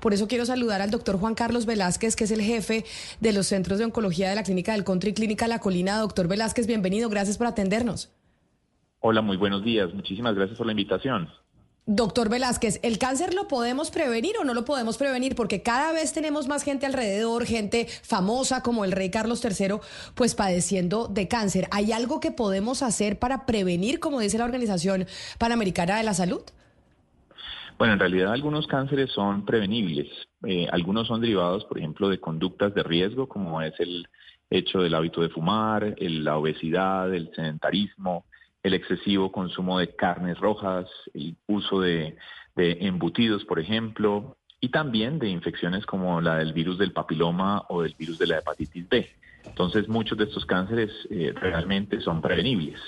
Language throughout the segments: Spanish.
Por eso quiero saludar al doctor Juan Carlos Velázquez, que es el jefe de los centros de oncología de la Clínica del Country Clínica La Colina. Doctor Velázquez, bienvenido. Gracias por atendernos. Hola, muy buenos días. Muchísimas gracias por la invitación. Doctor Velázquez, ¿el cáncer lo podemos prevenir o no lo podemos prevenir? Porque cada vez tenemos más gente alrededor, gente famosa como el rey Carlos III, pues padeciendo de cáncer. ¿Hay algo que podemos hacer para prevenir, como dice la Organización Panamericana de la Salud? Bueno, en realidad algunos cánceres son prevenibles. Eh, algunos son derivados, por ejemplo, de conductas de riesgo, como es el hecho del hábito de fumar, la obesidad, el sedentarismo, el excesivo consumo de carnes rojas, el uso de, embutidos, por ejemplo, y también de infecciones como la del virus del papiloma o del virus de la hepatitis B. Entonces, muchos de estos cánceres eh, realmente son prevenibles.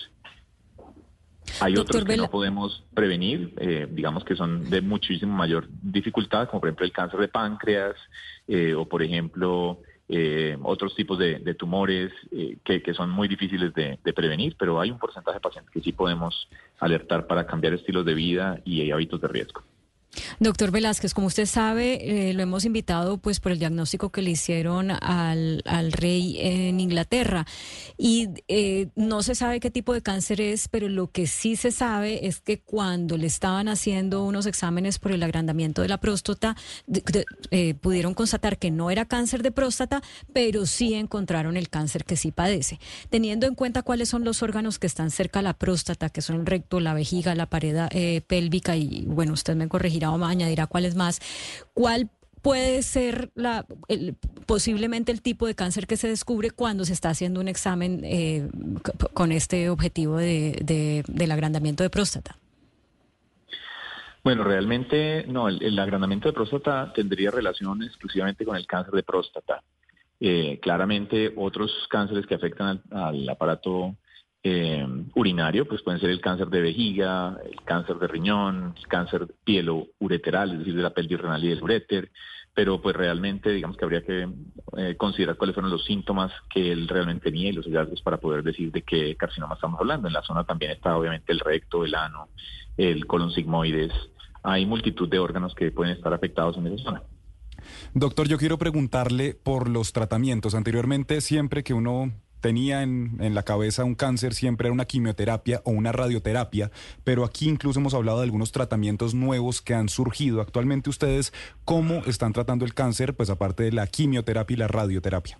Hay otros que no podemos prevenir, eh, digamos que son de muchísimo mayor dificultad, como por ejemplo el cáncer de páncreas eh, o por ejemplo eh, otros tipos de, tumores que, son muy difíciles de, prevenir, pero hay un porcentaje de pacientes que sí podemos alertar para cambiar estilos de vida y hábitos de riesgo. Doctor Velázquez, como usted sabe, eh, lo hemos invitado pues por el diagnóstico que le hicieron al, rey en Inglaterra y eh, no se sabe qué tipo de cáncer es, pero lo que sí se sabe es que cuando le estaban haciendo unos exámenes por el agrandamiento de la próstata, eh, pudieron constatar que no era cáncer de próstata, pero sí encontraron el cáncer que sí padece. Teniendo en cuenta cuáles son los órganos que están cerca a la próstata, que son el recto, la vejiga, la pared pélvica y bueno, usted me corregirá o añadirá cuáles más, ¿cuál puede ser la, posiblemente el tipo de cáncer que se descubre cuando se está haciendo un examen eh, con este objetivo de, del agrandamiento de próstata? Bueno, realmente no, el, agrandamiento de próstata tendría relación exclusivamente con el cáncer de próstata. Eh, claramente otros cánceres que afectan al aparato eh, urinario, pues pueden ser el cáncer de vejiga, el cáncer de riñón, el cáncer pielo-ureteral, es decir, de la pelvis renal y del uréter, pero pues realmente digamos que habría que eh, considerar cuáles fueron los síntomas que él realmente tenía y los hallazgos para poder decir de qué carcinoma estamos hablando. En la zona también está obviamente el recto, el ano, el colon sigmoides. Hay multitud de órganos que pueden estar afectados en esa zona. Doctor, yo quiero preguntarle por los tratamientos. Anteriormente, siempre que uno tenía en, en, la cabeza un cáncer siempre era una quimioterapia o una radioterapia, pero aquí incluso hemos hablado de algunos tratamientos nuevos que han surgido. Actualmente ustedes, ¿cómo están tratando el cáncer, pues aparte de la quimioterapia y la radioterapia?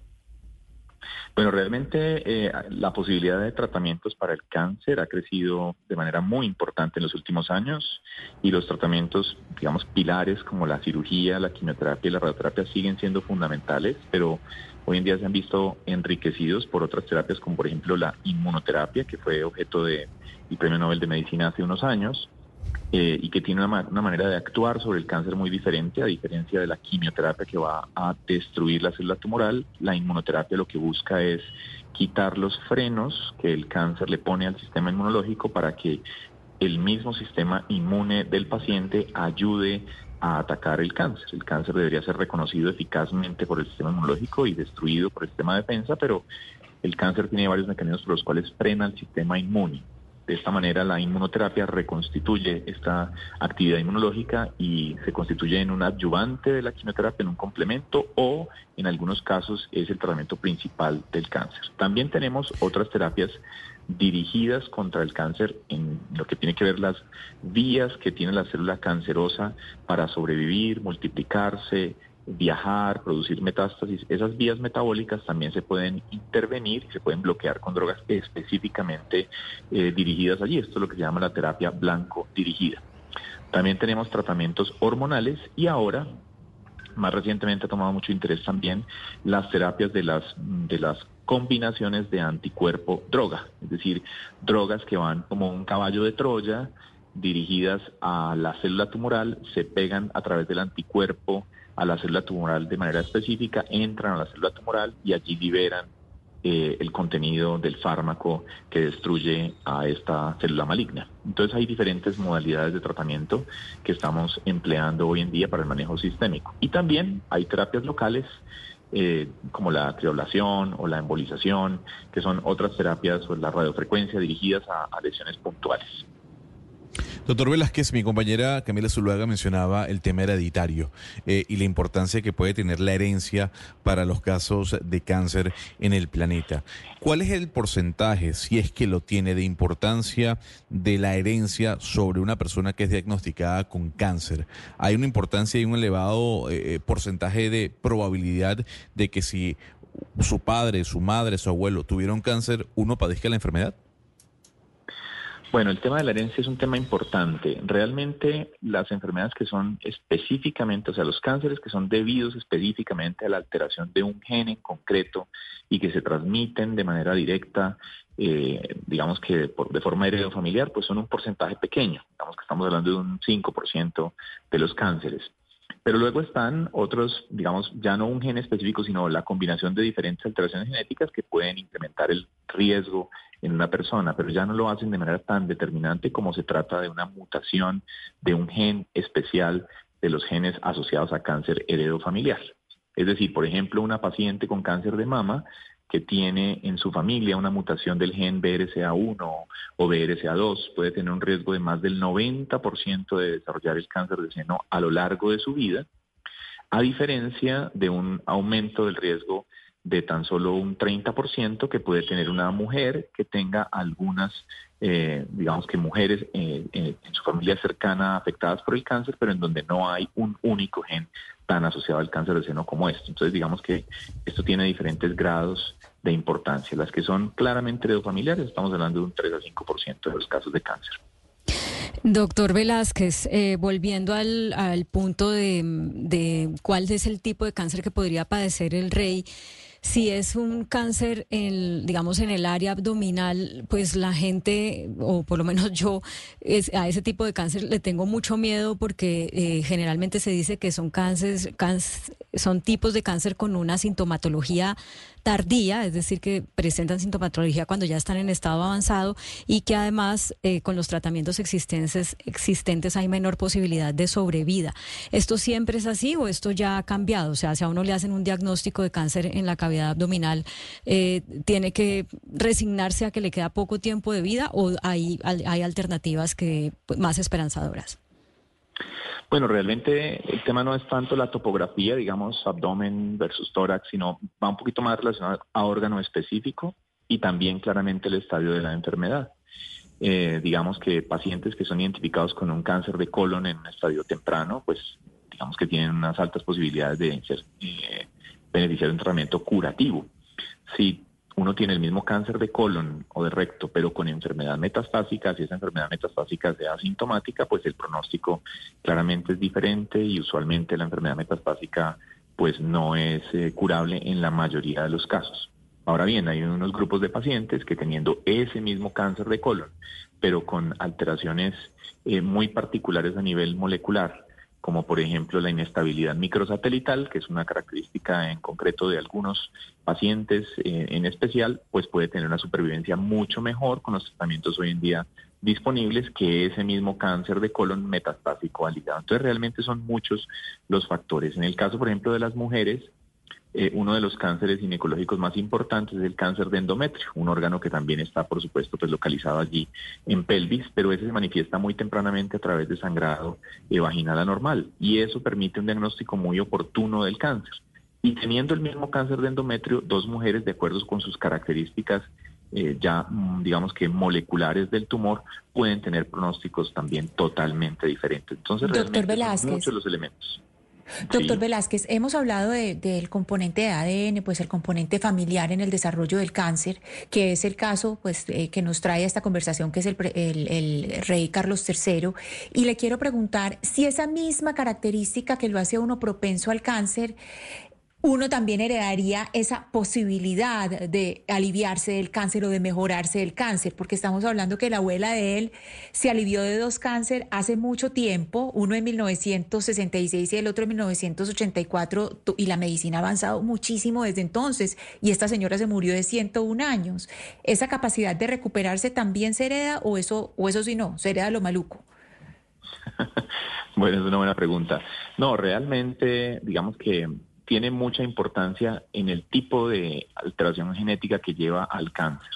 Bueno, realmente eh, la posibilidad de tratamientos para el cáncer ha crecido de manera muy importante en los últimos años y los tratamientos, digamos, pilares como la cirugía, la quimioterapia y la radioterapia siguen siendo fundamentales, pero hoy en día se han visto enriquecidos por otras terapias como por ejemplo la inmunoterapia, que fue objeto del Premio Nobel de Medicina hace unos años, eh, y que tiene una, manera de actuar sobre el cáncer muy diferente, a diferencia de la quimioterapia que va a destruir la célula tumoral. La inmunoterapia lo que busca es quitar los frenos que el cáncer le pone al sistema inmunológico para que el mismo sistema inmune del paciente ayude a atacar el cáncer. El cáncer debería ser reconocido eficazmente por el sistema inmunológico y destruido por el sistema de defensa, pero el cáncer tiene varios mecanismos por los cuales frena el sistema inmune. De esta manera la inmunoterapia reconstituye esta actividad inmunológica y se constituye en un adyuvante de la quimioterapia, en un complemento o en algunos casos es el tratamiento principal del cáncer. También tenemos otras terapias dirigidas contra el cáncer en lo que tiene que ver las vías que tiene la célula cancerosa para sobrevivir, multiplicarse, viajar, producir metástasis, esas vías metabólicas también se pueden intervenir se pueden bloquear con drogas específicamente eh, dirigidas allí. Esto es lo que se llama la terapia blanco dirigida. También tenemos tratamientos hormonales y ahora, más recientemente ha tomado mucho interés también las terapias de las, de las combinaciones de anticuerpo droga, es decir, drogas que van como un caballo de Troya dirigidas a la célula tumoral, se pegan a través del anticuerpo a la célula tumoral de manera específica, entran a la célula tumoral y allí liberan eh, el contenido del fármaco que destruye a esta célula maligna. Entonces hay diferentes modalidades de tratamiento que estamos empleando hoy en día para el manejo sistémico. Y también hay terapias locales eh, como la trioblación o la embolización, que son otras terapias o la radiofrecuencia dirigidas a lesiones puntuales. Doctor Velázquez, mi compañera Camila Zuluaga mencionaba el tema hereditario eh, y la importancia que puede tener la herencia para los casos de cáncer en el planeta. ¿Cuál es el porcentaje, si es que lo tiene, de importancia de la herencia sobre una persona que es diagnosticada con cáncer? ¿Hay una importancia y un elevado eh, eh, porcentaje de probabilidad de que si su padre, su madre, su abuelo tuvieron cáncer, uno padezca la enfermedad? Bueno, el tema de la herencia es un tema importante. Realmente las enfermedades que son específicamente, o sea, los cánceres que son debidos específicamente a la alteración de un gen en concreto y que se transmiten de manera directa, eh, digamos que de, de forma heredofamiliar, pues son un porcentaje pequeño. Digamos que estamos hablando de un 5% de los cánceres. Pero luego están otros, digamos, ya no un gen específico, sino la combinación de diferentes alteraciones genéticas que pueden incrementar el riesgo en una persona, pero ya no lo hacen de manera tan determinante como se trata de una mutación de un gen especial de los genes asociados a cáncer heredofamiliar. Es decir, por ejemplo, una paciente con cáncer de mama que tiene en su familia una mutación del gen BRCA1 o BRCA2 puede tener un riesgo de más del 90% de desarrollar el cáncer de seno a lo largo de su vida, a diferencia de un aumento del riesgo de tan solo un 30% que puede tener una mujer que tenga algunas, eh, digamos que mujeres eh, en su familia cercana afectadas por el cáncer, pero en donde no hay un único gen tan asociado al cáncer de seno como esto. Entonces, digamos que esto tiene diferentes grados de importancia. Las que son claramente heredofamiliares, estamos hablando de un 3 a 5% de los casos de cáncer. Doctor Velázquez, eh, volviendo al, punto de cuál es el tipo de cáncer que podría padecer el rey. Si es un cáncer, en, digamos, en el área abdominal, pues la gente, o por lo menos yo, a ese tipo de cáncer le tengo mucho miedo porque eh, generalmente se dice que son cánceres, son tipos de cáncer con una sintomatología tardía, es decir, que presentan sintomatología cuando ya están en estado avanzado y que además eh, con los tratamientos existentes, existentes hay menor posibilidad de sobrevida. ¿Esto siempre es así o esto ya ha cambiado? O sea, si a uno le hacen un diagnóstico de cáncer en la cavidad abdominal, eh, ¿tiene que resignarse a que le queda poco tiempo de vida o hay, hay alternativas que pues, más esperanzadoras? Bueno, realmente el tema no es tanto la topografía, digamos, abdomen versus tórax, sino va un poquito más relacionado a órgano específico y también claramente el estadio de la enfermedad. Eh, digamos que pacientes que son identificados con un cáncer de colon en un estadio temprano, pues digamos que tienen unas altas posibilidades de ser, eh, beneficiar de un tratamiento curativo. Si uno tiene el mismo cáncer de colon o de recto, pero con enfermedad metastásica, si esa enfermedad metastásica sea asintomática, pues el pronóstico claramente es diferente y usualmente la enfermedad metastásica pues no es eh, curable en la mayoría de los casos. Ahora bien, hay unos grupos de pacientes que teniendo ese mismo cáncer de colon, pero con alteraciones eh, muy particulares a nivel molecular, como por ejemplo la inestabilidad microsatelital, que es una característica en concreto de algunos pacientes eh, en especial, pues puede tener una supervivencia mucho mejor con los tratamientos hoy en día disponibles que ese mismo cáncer de colon metastásico al hígado. Entonces realmente son muchos los factores. En el caso, por ejemplo, de las mujeres, eh, uno de los cánceres ginecológicos más importantes es el cáncer de endometrio, un órgano que también está, por supuesto, pues localizado allí en pelvis, pero ese se manifiesta muy tempranamente a través de sangrado eh, vaginal anormal y eso permite un diagnóstico muy oportuno del cáncer. Y teniendo el mismo cáncer de endometrio, dos mujeres, de acuerdo con sus características eh, ya, mm, digamos que moleculares del tumor, pueden tener pronósticos también totalmente diferentes. Entonces, realmente son muchos los elementos. Doctor Velázquez, hemos hablado del componente de ADN, pues el componente familiar en el desarrollo del cáncer, que es el caso pues eh, que nos trae a esta conversación, que es el, el, rey Carlos III. Y le quiero preguntar si esa misma característica que lo hace a uno propenso al cáncer uno también heredaría esa posibilidad de aliviarse del cáncer o de mejorarse del cáncer, porque estamos hablando que la abuela de él se alivió de dos cáncer hace mucho tiempo, uno en 1966 y el otro en 1984, y la medicina ha avanzado muchísimo desde entonces, y esta señora se murió de 101 años. ¿Esa capacidad de recuperarse también se hereda o eso, o eso sí no, se hereda lo maluco? bueno, es una buena pregunta. No, realmente, digamos que tiene mucha importancia en el tipo de alteración genética que lleva al cáncer.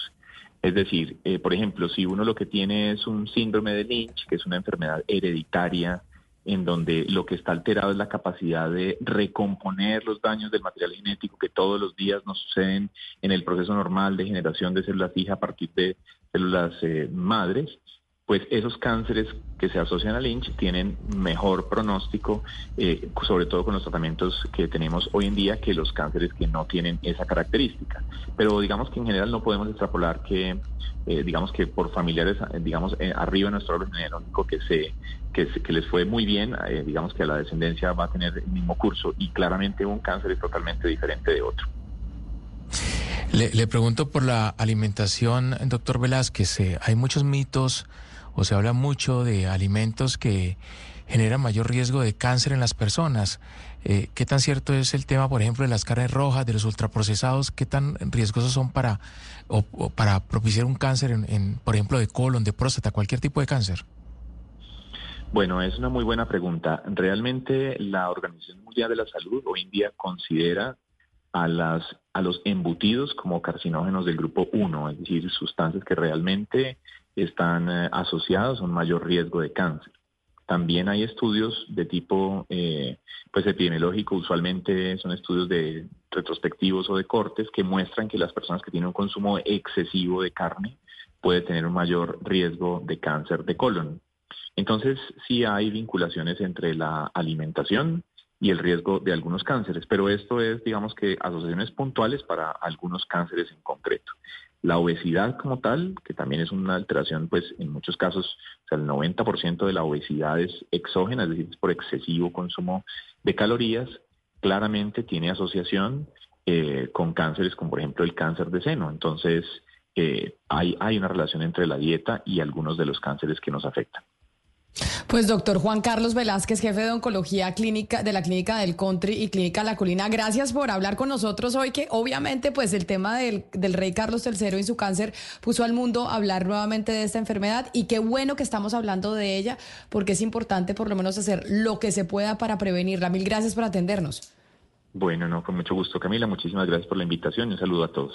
Es decir, eh, por ejemplo, si uno lo que tiene es un síndrome de Lynch, que es una enfermedad hereditaria, en donde lo que está alterado es la capacidad de recomponer los daños del material genético que todos los días nos suceden en el proceso normal de generación de células hijas a partir de células eh, madres, pues esos cánceres que se asocian a Lynch tienen mejor pronóstico, eh, sobre todo con los tratamientos que tenemos hoy en día, que los cánceres que no tienen esa característica. Pero digamos que en general no podemos extrapolar que, eh, digamos que por familiares, eh, digamos, arriba de nuestro árbol genealógico que se, que, que les fue muy bien, digamos que la descendencia va a tener el mismo curso y claramente un cáncer es totalmente diferente de otro. Le, le pregunto por la alimentación, doctor Velázquez. hay muchos mitos o se habla mucho de alimentos que generan mayor riesgo de cáncer en las personas. Eh, ¿Qué tan cierto es el tema, por ejemplo, de las carnes rojas, de los ultraprocesados? ¿Qué tan riesgosos son para, o, para propiciar un cáncer, en, por ejemplo, de colon, de próstata, cualquier tipo de cáncer? Bueno, es una muy buena pregunta. Realmente la Organización Mundial de la Salud hoy en día considera a, las, a los embutidos como carcinógenos del grupo 1, es decir, sustancias que realmente están eh, asociados a un mayor riesgo de cáncer. También hay estudios de tipo eh, pues epidemiológico, usualmente son estudios de retrospectivos o de cortes que muestran que las personas que tienen un consumo excesivo de carne puede tener un mayor riesgo de cáncer de colon. Entonces sí hay vinculaciones entre la alimentación y el riesgo de algunos cánceres, pero esto es digamos que asociaciones puntuales para algunos cánceres en concreto. La obesidad como tal, que también es una alteración, pues en muchos casos, o sea, el 90% de la obesidad es exógena, es decir, es por excesivo consumo de calorías, claramente tiene asociación eh, con cánceres como por ejemplo el cáncer de seno. Entonces, eh, hay, hay una relación entre la dieta y algunos de los cánceres que nos afectan. Pues doctor Juan Carlos Velázquez, jefe de oncología clínica de la clínica del Country y clínica La Colina, gracias por hablar con nosotros hoy, que obviamente pues el tema del, del rey Carlos III y su cáncer puso al mundo a hablar nuevamente de esta enfermedad y qué bueno que estamos hablando de ella porque es importante por lo menos hacer lo que se pueda para prevenirla. Mil gracias por atendernos. Bueno, no, con mucho gusto Camila, muchísimas gracias por la invitación y un saludo a todos.